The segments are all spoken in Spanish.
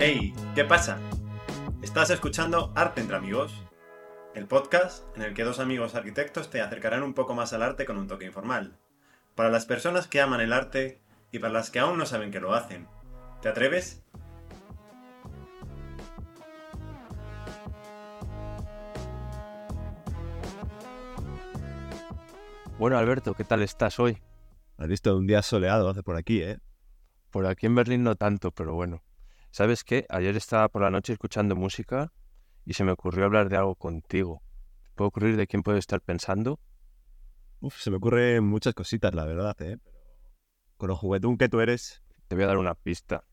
Hey, ¿qué pasa? Estás escuchando Arte entre Amigos, el podcast en el que dos amigos arquitectos te acercarán un poco más al arte con un toque informal. Para las personas que aman el arte y para las que aún no saben que lo hacen. ¿Te atreves? Bueno, Alberto, ¿qué tal estás hoy? Has visto un día soleado hace por aquí, ¿eh? Por aquí en Berlín no tanto, pero bueno. ¿Sabes qué? Ayer estaba por la noche escuchando música y se me ocurrió hablar de algo contigo. ¿Te puede ocurrir de quién puedo estar pensando? Uf, se me ocurren muchas cositas, la verdad, ¿eh? Pero con lo juguetón que tú eres... Te voy a dar una pista.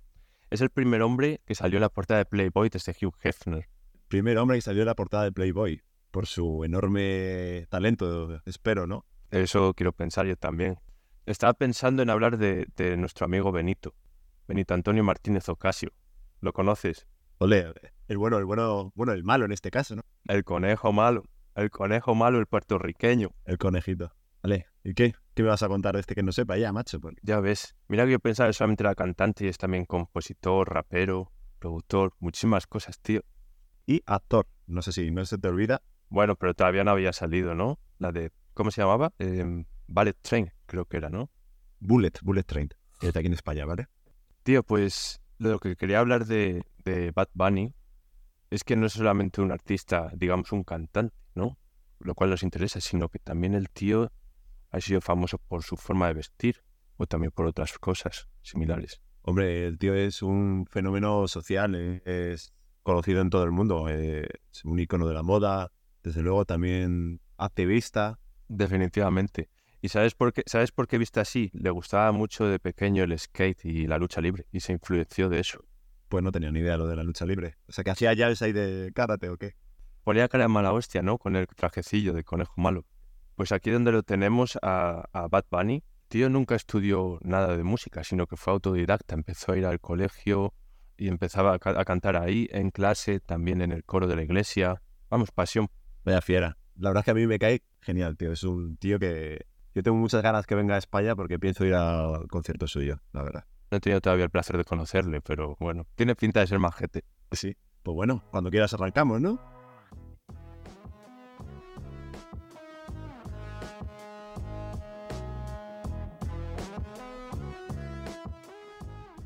Es el primer hombre que salió en la portada de Playboy desde Hugh Hefner. Primer hombre que salió en la portada de Playboy. Por su enorme talento, espero, ¿no? Eso quiero pensar yo también. Estaba pensando en hablar de, de nuestro amigo Benito. Benito Antonio Martínez Ocasio. ¿Lo conoces? Ole, el bueno, el bueno, bueno, el malo en este caso, ¿no? El conejo malo. El conejo malo, el puertorriqueño. El conejito. Vale, ¿y qué? ¿Qué me vas a contar de este que no sepa ya, macho? Porque- Ya ves. Mira que yo pensaba que solamente era cantante y es también compositor, rapero, productor, muchísimas cosas, tío. Y actor. No sé si no se te olvida. Bueno, pero todavía no había salido, ¿no? La de, ¿cómo se llamaba? Em, Ballet Train, creo que era, ¿no? Bullet, Bullet Train. Que está aquí en España, ¿vale? Tío, pues lo que quería hablar de, de Bad Bunny es que no es solamente un artista, digamos, un cantante, ¿no? Lo cual nos interesa, sino que también el tío ha sido famoso por su forma de vestir o también por otras cosas similares. Hombre, el tío es un fenómeno social, ¿eh? es conocido en todo el mundo, eh, es un icono de la moda, desde luego también activista. Definitivamente. ¿Y sabes por qué, sabes por qué viste así? Le gustaba mucho de pequeño el skate y la lucha libre y se influenció de eso. Pues no tenía ni idea lo de la lucha libre. O sea, que hacía llaves ahí de karate o qué. Ponía cara de mala hostia, ¿no? Con el trajecillo de conejo malo. Pues aquí donde lo tenemos a, a Bad Bunny, tío nunca estudió nada de música, sino que fue autodidacta. Empezó a ir al colegio y empezaba a, ca- a cantar ahí, en clase, también en el coro de la iglesia. Vamos, pasión. Vaya fiera. La verdad es que a mí me cae genial, tío. Es un tío que yo tengo muchas ganas que venga a España porque pienso ir al concierto suyo, la verdad. No he tenido todavía el placer de conocerle, pero bueno, tiene pinta de ser majete. Sí. Pues bueno, cuando quieras arrancamos, ¿no?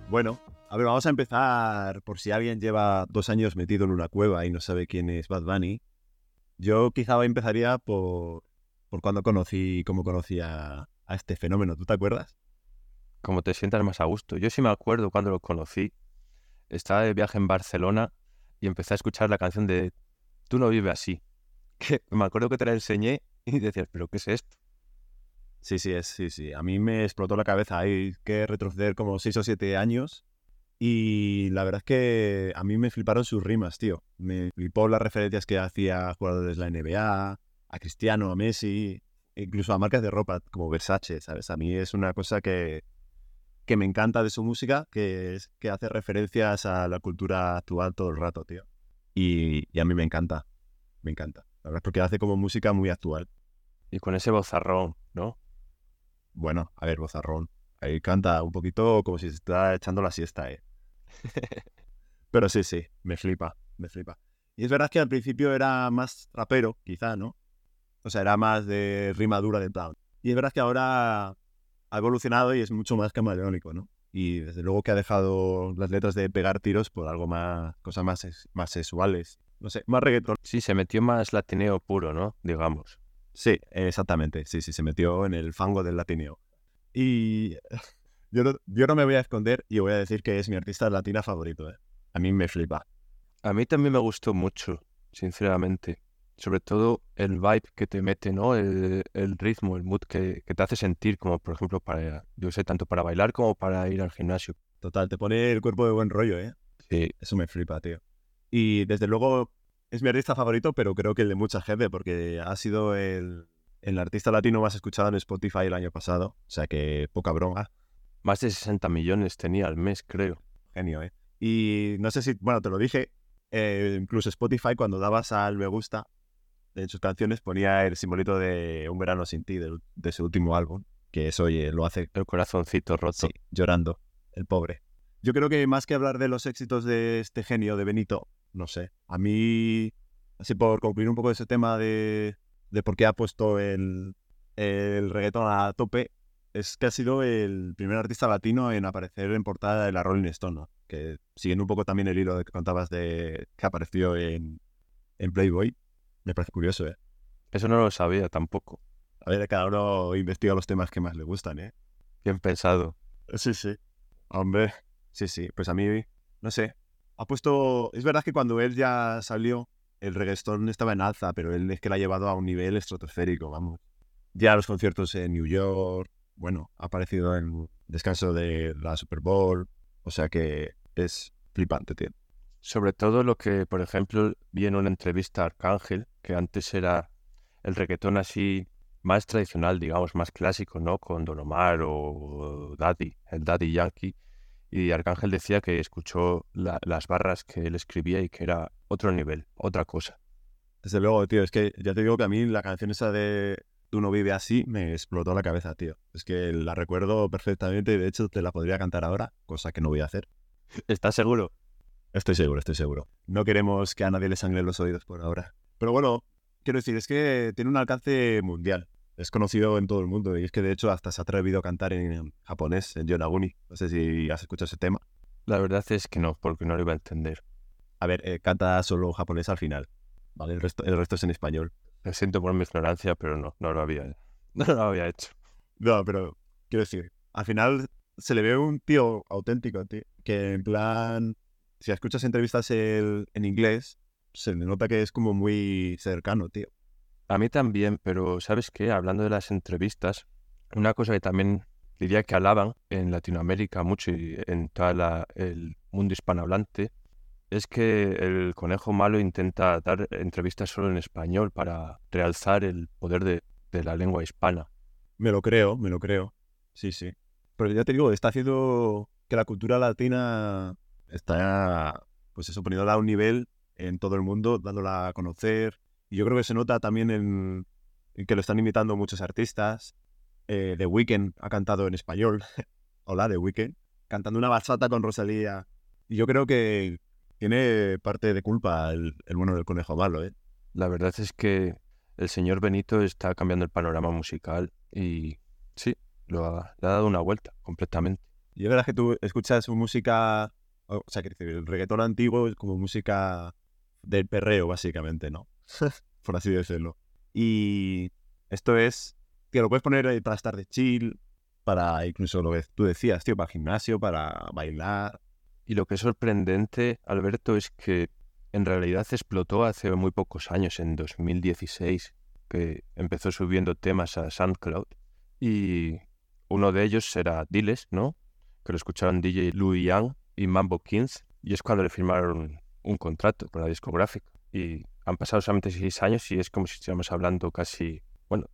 Bueno, a ver, vamos a empezar por si alguien lleva dos años metido en una cueva y no sabe quién es Bad Bunny. Yo quizá empezaría por, por cuando conocí, cómo conocí a, a este fenómeno. ¿Tú te acuerdas? como te sientas más a gusto. Yo sí me acuerdo cuando lo conocí. Estaba de viaje en Barcelona y empecé a escuchar la canción de Tú no vives así. Que me acuerdo que te la enseñé y decías, ¿pero qué es esto? Sí, sí, es, sí, sí. A mí me explotó la cabeza. Hay que retroceder como seis o siete años. Y la verdad es que a mí me fliparon sus rimas, tío. Me flipó las referencias que hacía a jugadores de la NBA, a Cristiano, a Messi, incluso a marcas de ropa como Versace, ¿sabes? A mí es una cosa que, que me encanta de su música, que es que hace referencias a la cultura actual todo el rato, tío. Y, y a mí me encanta, me encanta. La verdad es porque hace como música muy actual. Y con ese bozarrón, ¿no? Bueno, a ver, bozarrón. Ahí canta un poquito como si se está echando la siesta, ¿eh? Pero sí, sí, me flipa, me flipa. Y es verdad que al principio era más rapero, quizá, ¿no? O sea, era más de rima dura de plan. Y es verdad que ahora ha evolucionado y es mucho más camaleónico, ¿no? Y desde luego que ha dejado las letras de pegar tiros por algo más, cosas más, más sexuales. No sé, más reggaetón. Sí, se metió más latineo puro, ¿no? Digamos. Sí, exactamente. Sí, sí, se metió en el fango del latineo. Y yo no, yo no me voy a esconder y voy a decir que es mi artista latina favorito. ¿eh? A mí me flipa. A mí también me gustó mucho, sinceramente. Sobre todo el vibe que te mete, ¿no? El, el ritmo, el mood que, que te hace sentir, como por ejemplo para, yo sé, tanto para bailar como para ir al gimnasio. Total, te pone el cuerpo de buen rollo, ¿eh? Sí, Eso me flipa, tío. Y desde luego es mi artista favorito, pero creo que el de mucha gente, porque ha sido el, el artista latino más escuchado en Spotify el año pasado. O sea que poca broma. más de 60 millones tenía al mes, creo. Genio, ¿eh? Y no sé si, bueno, te lo dije, eh, incluso Spotify cuando dabas al me gusta de sus canciones ponía el simbolito de Un verano sin ti, de, su último álbum, que eso, oye, lo hace El corazoncito roto. sí, llorando, el pobre. Yo creo que más que hablar de los éxitos de este genio, de Benito, no sé. A mí, así por concluir un poco ese tema de, de por qué ha puesto el, el reggaetón a tope, es que ha sido el primer artista latino en aparecer en portada de la Rolling Stone, ¿no? que siguiendo un poco también el hilo que contabas de que apareció en, en Playboy, me parece curioso, ¿eh? Eso no lo sabía tampoco. A ver, cada uno investiga los temas que más le gustan, ¿eh? Bien pensado. Sí, sí. Hombre, sí, sí. Pues a mí, no sé. Ha puesto... Es verdad que cuando él ya salió, el reggaetón estaba en alza, pero él es que lo ha llevado a un nivel estratosférico, vamos. Ya los conciertos en New York, bueno, ha aparecido en descanso de la Super Bowl, o sea que es flipante, tío. Sobre todo lo que, por ejemplo, vi en una entrevista a Arcángel, que antes era el reggaetón así más tradicional, digamos, más clásico, ¿no? Con Don Omar o Daddy, el Daddy Yankee. Y Arcángel decía que escuchó las barras que él escribía y que era otro nivel, otra cosa. Desde luego, tío, es que ya te digo que a mí la canción esa de Tú no vive así me explotó la cabeza, tío. Es que la recuerdo perfectamente y de hecho te la podría cantar ahora, cosa que no voy a hacer. ¿Estás seguro? Estoy seguro, estoy seguro. No queremos que a nadie le sangre los oídos por ahora. Pero bueno, quiero decir, es que tiene un alcance mundial. Es conocido en todo el mundo y es que de hecho hasta se ha atrevido a cantar en japonés, en Yonaguni. No sé si has escuchado ese tema. La verdad es que no, porque no lo iba a entender. A ver, eh, canta solo japonés al final. ¿Vale? El resto, el resto es en español. Me siento por mi ignorancia, pero no, no lo había, no lo había hecho. No, pero quiero decir, al final se le ve un tío auténtico, tío, que en plan, si escuchas entrevistas en inglés, se le nota que es como muy cercano, tío. A mí también, pero ¿sabes qué? Hablando de las entrevistas, una cosa que también diría que alaban en Latinoamérica mucho y en todo el mundo hispanohablante es que el conejo malo intenta dar entrevistas solo en español para realzar el poder de, de la lengua hispana. Me lo creo, me lo creo. Sí, sí. Pero ya te digo, está haciendo que la cultura latina está, pues eso, poniéndola a un nivel en todo el mundo, dándola a conocer. Y yo creo que se nota también en, que lo están imitando muchos artistas. Eh, The Weeknd ha cantado en español. Hola, The Weeknd. Cantando una bachata con Rosalía. Y yo creo que tiene parte de culpa el, el bueno del conejo malo, ¿eh? La verdad es que el señor Benito está cambiando el panorama musical y sí, lo ha, le ha dado una vuelta completamente. Y es verdad que tú escuchas su música, o sea, que el reggaetón antiguo es como música del perreo, básicamente, ¿no? Por así decirlo. Y esto es, que lo puedes poner para estar de chill, para incluso lo que tú decías, tío, para gimnasio, para bailar. Y lo que es sorprendente, Alberto, es que en realidad explotó hace muy pocos años, en 2016, que empezó subiendo temas a SoundCloud. Y uno de ellos era Diles, ¿no? Que lo escucharon DJ Louis Young y Mambo Kings, y es cuando le firmaron un contrato con la discográfica. Y han pasado solamente seis años y es como si estuviéramos hablando casi, bueno,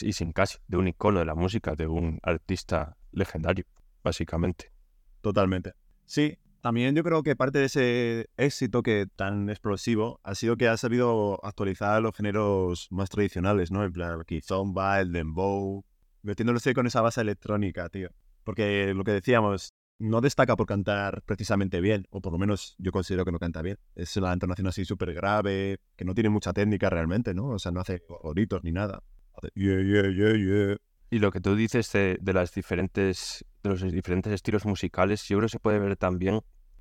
y sin casi, de un icono de la música, de un artista legendario, básicamente. Totalmente. Sí, también yo creo que parte de ese éxito que tan explosivo ha sido que ha sabido actualizar los géneros más tradicionales, ¿no? En plan, el kizomba, el dembow, metiéndose con esa base electrónica, tío. Porque lo que decíamos, no destaca por cantar precisamente bien, o por lo menos yo considero que no canta bien. Es la entonación así súper grave, que no tiene mucha técnica realmente, ¿no? O sea, no hace gritos ni nada. yeah, yeah, yeah, yeah. Y lo que tú dices de, de, las diferentes, de los diferentes estilos musicales, yo creo que se puede ver también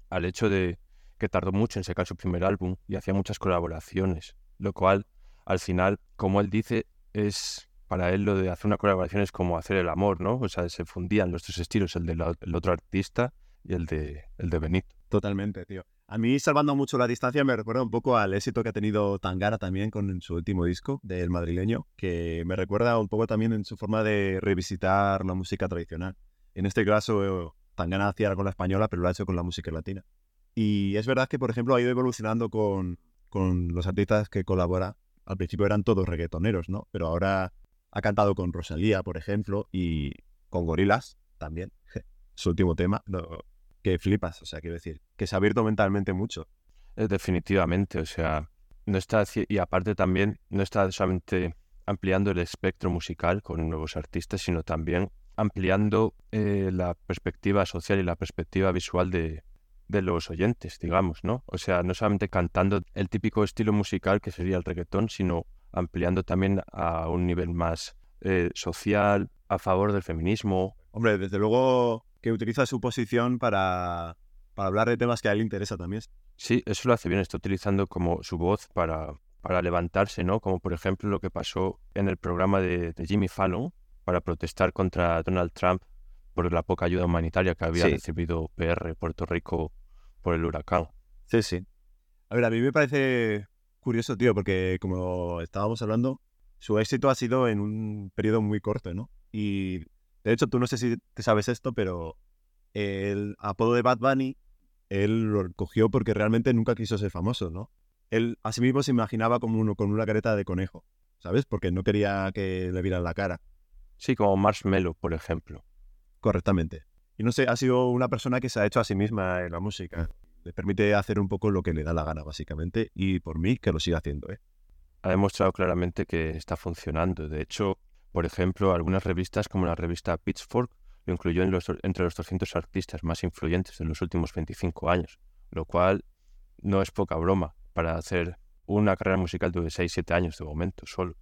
al hecho de que tardó mucho en sacar su primer álbum y hacía muchas colaboraciones, lo cual al final, como él dice, es para él lo de hacer una colaboración es como hacer el amor, ¿no? O sea, se fundían los dos estilos, el del otro artista y el de, el de Benito. Totalmente, tío. A mí, salvando mucho la distancia, me recuerda un poco al éxito que ha tenido Tangara también con su último disco del madrileño, que me recuerda un poco también en su forma de revisitar la música tradicional. En este caso, Tangana hacía con la española, pero lo ha hecho con la música latina. Y es verdad que, por ejemplo, ha ido evolucionando con, con los artistas que colabora. Al principio eran todos reggaetoneros, ¿no? Pero ahora ha cantado con Rosalía, por ejemplo, y con Gorilas también. Su último tema, que flipas, o sea, quiero decir, que se ha abierto mentalmente mucho. Eh, definitivamente, o sea, no está, y aparte también no está solamente ampliando el espectro musical con nuevos artistas, sino también ampliando eh, la perspectiva social y la perspectiva visual de, de los oyentes, digamos, ¿no? O sea, no solamente cantando el típico estilo musical que sería el reggaetón, sino ampliando también a un nivel más eh, social, a favor del feminismo. Hombre, desde luego que utiliza su posición para, para hablar de temas que a él le interesa también. Sí, eso lo hace bien, está utilizando como su voz para, para levantarse, ¿no? Como por ejemplo lo que pasó en el programa de, de Jimmy Fallon para protestar contra Donald Trump por la poca ayuda humanitaria que había Sí. recibido PR Puerto Rico por el huracán. Sí, sí. A ver, a mí me parece curioso, tío, porque como estábamos hablando, su éxito ha sido en un periodo muy corto, ¿no? Y de hecho, tú no sé si te sabes esto, pero el apodo de Bad Bunny, él lo cogió porque realmente nunca quiso ser famoso, ¿no? Él a sí mismo se imaginaba como uno con una careta de conejo, ¿sabes? Porque no quería que le vieran la cara Sí, como Marshmello, por ejemplo. correctamente. Y no sé, ha sido una persona que se ha hecho a sí misma en la música. Le permite hacer un poco lo que le da la gana, básicamente, y por mí que lo siga haciendo, ¿eh? Ha demostrado claramente que está funcionando. De hecho, por ejemplo, algunas revistas como la revista Pitchfork lo incluyó en los- entre los 200 artistas más influyentes de los últimos 25 años, lo cual no es poca broma para hacer una carrera musical de 6-7 años de momento solo.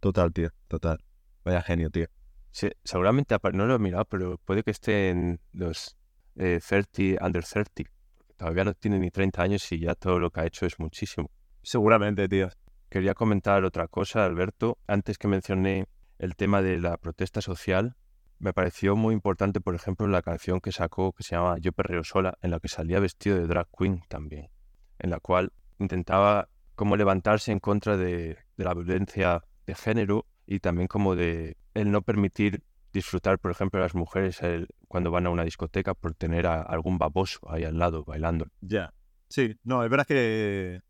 Total, tío, total. Vaya genio, tío. Sí, seguramente, no lo he mirado, pero puede que esté en los eh, 30, under 30. Todavía no tiene ni 30 años y ya todo lo que ha hecho es muchísimo. Seguramente, tío. Quería comentar otra cosa, Alberto. Antes que mencioné el tema de la protesta social, me pareció muy importante, por ejemplo, la canción que sacó que se llama Yo perreo sola, en la que salía vestido de drag queen también, en la cual intentaba como levantarse en contra de, de la violencia de género y también como de el no permitir disfrutar, por ejemplo, las mujeres cuando van a una discoteca por tener a algún baboso ahí al lado bailando. Ya. Sí, no, es verdad que,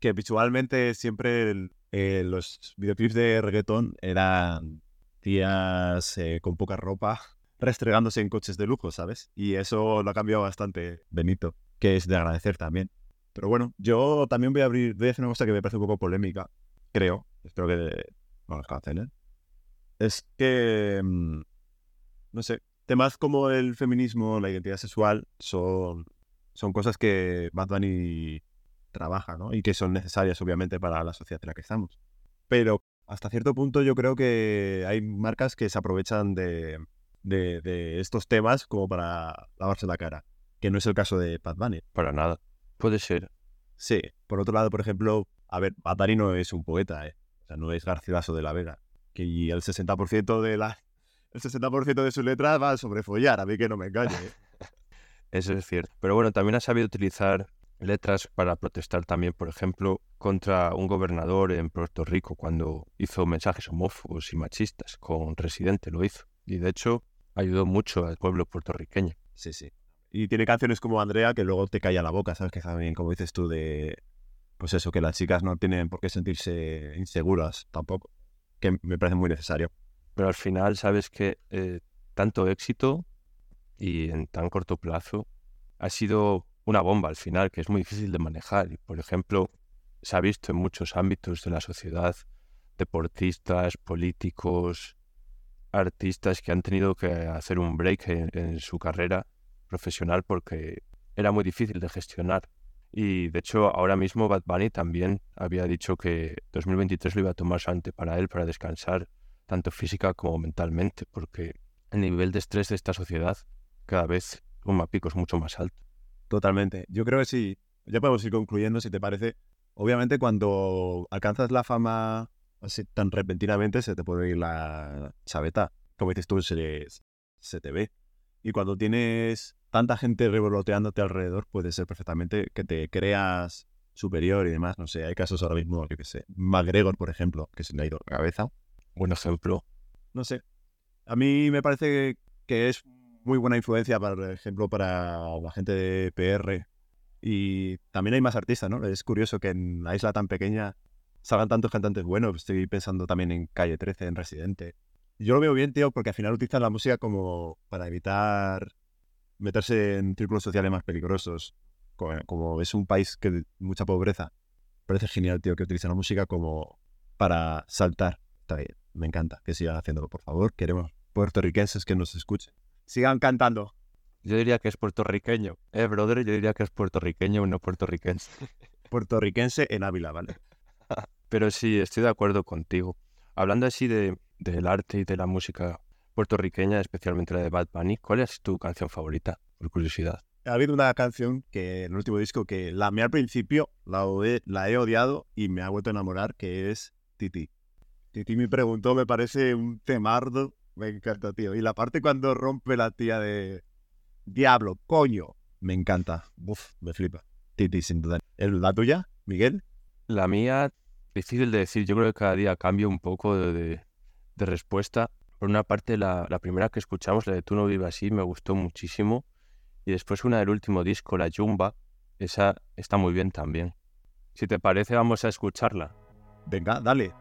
que visualmente siempre eh, los videoclips de reggaetón eran tías eh, con poca ropa restregándose en coches de lujo, ¿sabes? Y eso lo ha cambiado bastante Benito, que es de agradecer también. Pero bueno, yo también voy a abrir, voy a decir una cosa que me parece un poco polémica, creo, espero que no nos cancelen. Es que, mm, no sé, temas como el feminismo, la identidad sexual, son son cosas que Bad Bunny trabaja, ¿no? Y que son necesarias, obviamente, para la sociedad en la que estamos. Pero hasta cierto punto yo creo que hay marcas que se aprovechan de, de- de estos temas como para lavarse la cara, que no es el caso de Bad Bunny. Para nada. Puede ser. Sí, por otro lado, por ejemplo, a ver, Bad Bunny no es un poeta, ¿eh? O sea, no es Garcilaso de la Vega. Que y el 60% de la... El 60% de su letra va sobre follar, a mí que no me engañe, ¿eh? Eso es cierto. Pero bueno, también ha sabido utilizar letras para protestar también, por ejemplo, contra un gobernador en Puerto Rico cuando hizo mensajes homófobos y machistas. Con Residente lo hizo. Y de hecho ayudó mucho al pueblo puertorriqueño. Sí, sí. Y tiene canciones como Andrea que luego te calla la boca, ¿sabes? Que también, como dices tú, de. Pues eso, que las chicas no tienen por qué sentirse inseguras tampoco. Me parece muy necesario. Pero al final sabes que eh, tanto éxito y en tan corto plazo ha sido una bomba al final, que es muy difícil de manejar. Y, por ejemplo, se ha visto en muchos ámbitos de la sociedad, deportistas, políticos, artistas que han tenido que hacer un break en su carrera profesional porque era muy difícil de gestionar. Y de hecho, ahora mismo Bad Bunny también había dicho que 2023 lo iba a tomar solamente para él, para descansar, tanto física como mentalmente, porque el nivel de estrés de esta sociedad cada vez un picos mucho más alto. Totalmente. Yo creo que sí. Ya podemos ir concluyendo, si te parece. Obviamente, cuando alcanzas la fama así tan repentinamente, se te puede ir la chaveta. Como dices tú, se, se te ve. Y cuando tienes tanta gente revoloteándote alrededor, puede ser perfectamente que te creas superior y demás. No sé, hay casos ahora mismo, yo qué sé. McGregor, por ejemplo, que se le ha ido la cabeza. Buen ejemplo. No sé. A mí me parece que es muy buena influencia, por ejemplo, para la gente de PR. Y también hay más artistas, ¿no? Es curioso que en la isla tan pequeña salgan tantos cantantes buenos. Estoy pensando también en Calle 13, en Residente. Yo lo veo bien, tío, porque al final utilizan la música como para evitar meterse en círculos sociales más peligrosos. Como, como es un país que mucha pobreza. Parece genial, tío, que utilicen la música como para saltar. Está bien, me encanta que sigan haciéndolo, por favor. Queremos puertorriquenses que nos escuchen. Sigan cantando. Yo diría que es puertorriqueño. Eh, brother, yo diría que es puertorriqueño y no puertorriquense. Puertorriquense en Ávila, ¿vale? Pero sí, estoy de acuerdo contigo. Hablando así de, del arte y de la música puertorriqueña, especialmente la de Bad Bunny, ¿cuál es tu canción favorita? Por curiosidad. Ha habido una canción que en el último disco que la amé al principio, la, la he odiado y me ha vuelto a enamorar, que es Titi. Titi me preguntó, me parece un temardo. Me encanta, tío. Y la parte cuando rompe la tía de Diablo, coño. Me encanta. Uf, me flipa. Titi, sin duda. ¿El- ¿La tuya, Miguel? La mía, difícil de decir. Yo creo que cada día cambio un poco de, de- de respuesta. Por una parte, la, la primera que escuchamos, la de Tú no vives así, me gustó muchísimo. Y después una del último disco, la Jumba, esa está muy bien también. Si te parece, vamos a escucharla. Venga, dale.